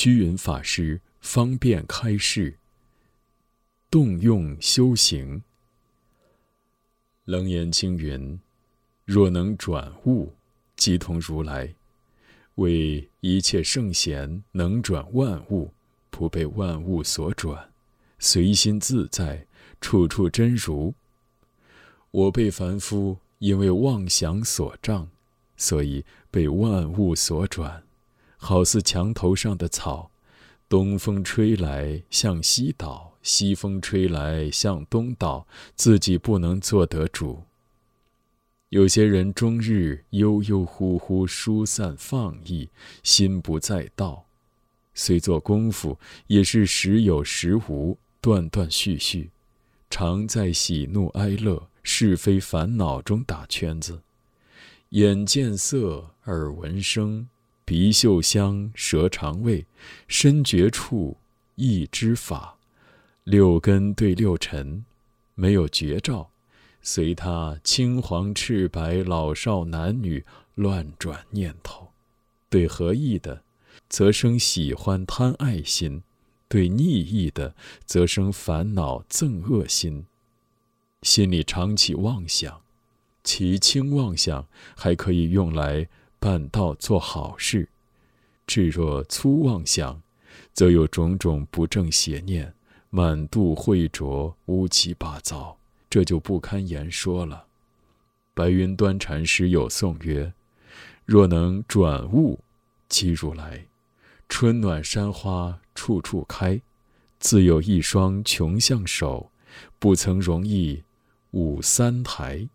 虚云法师方便开示。动用修行。楞严经云：“若能转物，即同如来。为一切圣贤能转万物，不被万物所转，随心自在，处处真如。我辈凡夫因为妄想所障，所以被万物所转，好似墙头上的草，东风吹来向西倒。”西风吹来向东倒，自己不能做得主。有些人终日悠悠忽忽疏散放逸，心不在道，虽做功夫，也是时有时无，断断续续，常在喜怒哀乐、是非烦恼中打圈子。眼见色，耳闻声，鼻嗅香，舌尝味，身觉触，意知法。六根对六尘，没有绝照，随他青黄赤白老少男女乱转念头；对合意的，则生喜欢贪爱心；对逆意的，则生烦恼憎恶心。心里常起妄想，其轻妄想还可以用来办道做好事；至若粗妄想，则有种种不正邪念。满肚秽浊，乌七八糟，这就不堪言说了。白云端禅师有颂曰：“若能转物，即如来。春暖山花处处开，自有一双穷相手，不曾容易舞三台。”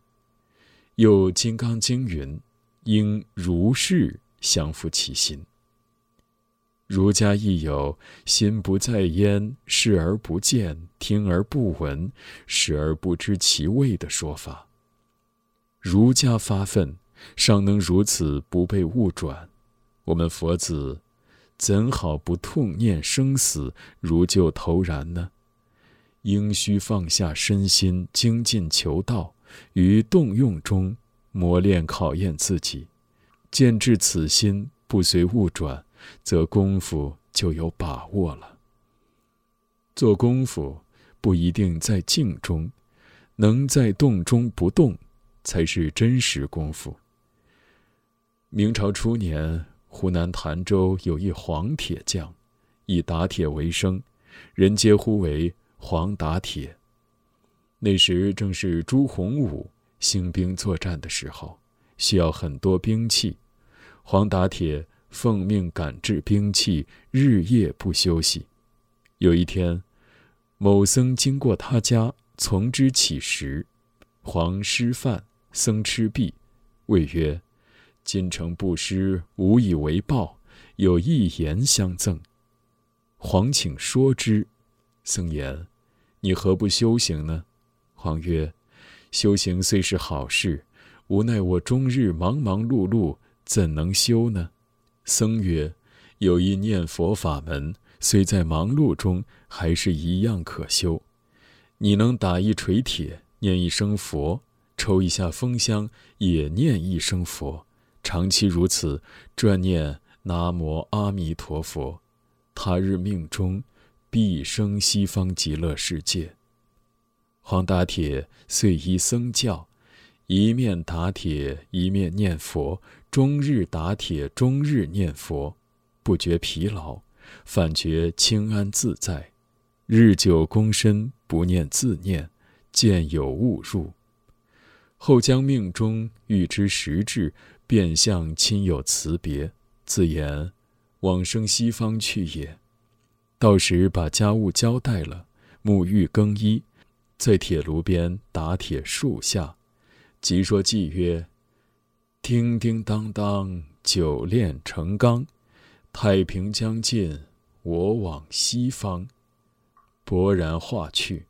又《金刚经》云：“应如是降伏其心。”儒家亦有“心不在焉，视而不见，听而不闻，食而不知其味”的说法。儒家发愤，尚能如此不被误转，我们佛子怎好不痛念生死，如救头然呢？应须放下身心，精进求道，于动用中磨练考验自己，见至此心不随物转。则功夫就有把握了。做功夫不一定在静中，能在动中不动，才是真实功夫。明朝初年，湖南潭州有一黄铁匠，以打铁为生，人皆呼为黄打铁。那时正是朱洪武兴兵作战的时候，需要很多兵器，黄打铁。奉命赶制兵器，日夜不休息。有一天，某僧经过他家，从之乞食。黄施饭，僧吃毕，谓曰：“今诚布施，无以为报，有一言相赠。”黄请说之。僧言：“你何不修行呢？”黄曰：“修行虽是好事，无奈我终日忙忙碌碌，怎能修呢？”僧曰：“有一念佛法门，虽在忙碌中，还是一样可修。你能打一锤铁，念一声佛；抽一下风香，也念一声佛。长期如此，专念南无阿弥陀佛，他日命中必生西方极乐世界。”黄打铁遂依僧教，一面打铁，一面念佛。终日打铁，终日念佛，不觉疲劳，反觉清安自在。日久功深，不念自念，见有误入。后将命中欲知实质，便向亲友辞别，自言往生西方去也。到时把家务交代了，沐浴更衣，在铁炉边打铁树下，即说偈曰。叮叮当当，久炼成钢。太平将近，我往西方。勃然化去。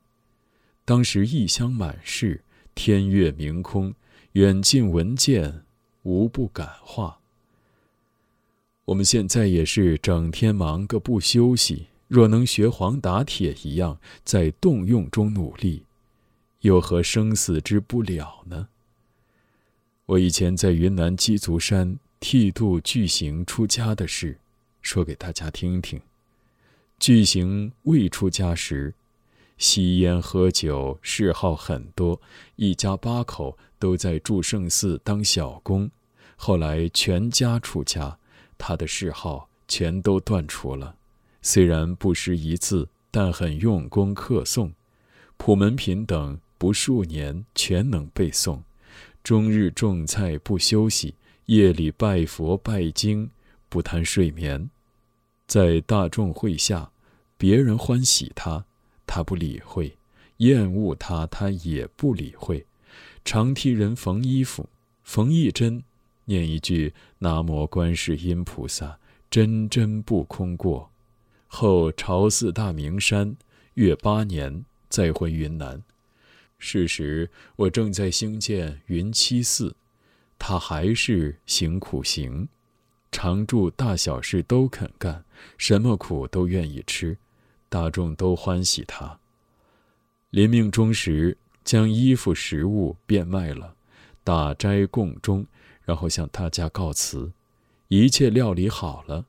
当时异香满室，天月明空，远近闻见，无不感化。我们现在也是整天忙个不休息。若能学黄打铁一样，在动用中努力，又何生死之不了呢？我以前在云南鸡足山剃度具行出家的事，说给大家听听。巨行未出家时，吸烟喝酒，嗜好很多，一家八口都在祝圣寺当小工。后来全家出家，他的嗜好全都断除了。虽然不识一字，但很用功课诵，普门品等不数年全能背诵。终日种菜不休息，夜里拜佛拜经，不贪睡眠。在大众会下，别人欢喜他，他不理会；厌恶他，他也不理会。常替人缝衣服，缝一针，念一句“南无观世音菩萨”，针针不空过。后朝祀大明山，越八年，再回云南。是时，我正在兴建云栖寺，他还是行苦行，常住大小事都肯干，什么苦都愿意吃，大众都欢喜他。临命终时，将衣服食物变卖了，打斋供终，然后向大家告辞，一切料理好了，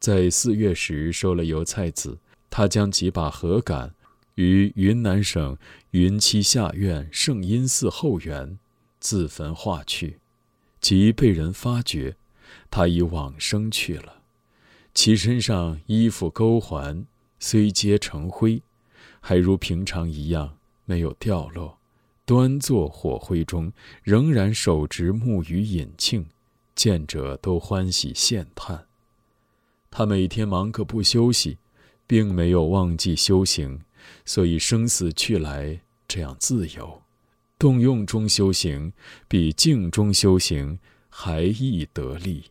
在四月时收了油菜籽，他将几把禾杆。于云南省云栖下院圣音寺后园自焚化去，即被人发觉，他已往生去了。其身上衣服钩环虽皆成灰，还如平常一样没有掉落，端坐火灰中，仍然手执木鱼引磬，见者都欢喜羡叹。他每天忙个不休息，并没有忘记修行。所以生死去来这样自由，动用中修行，比静中修行还易得力。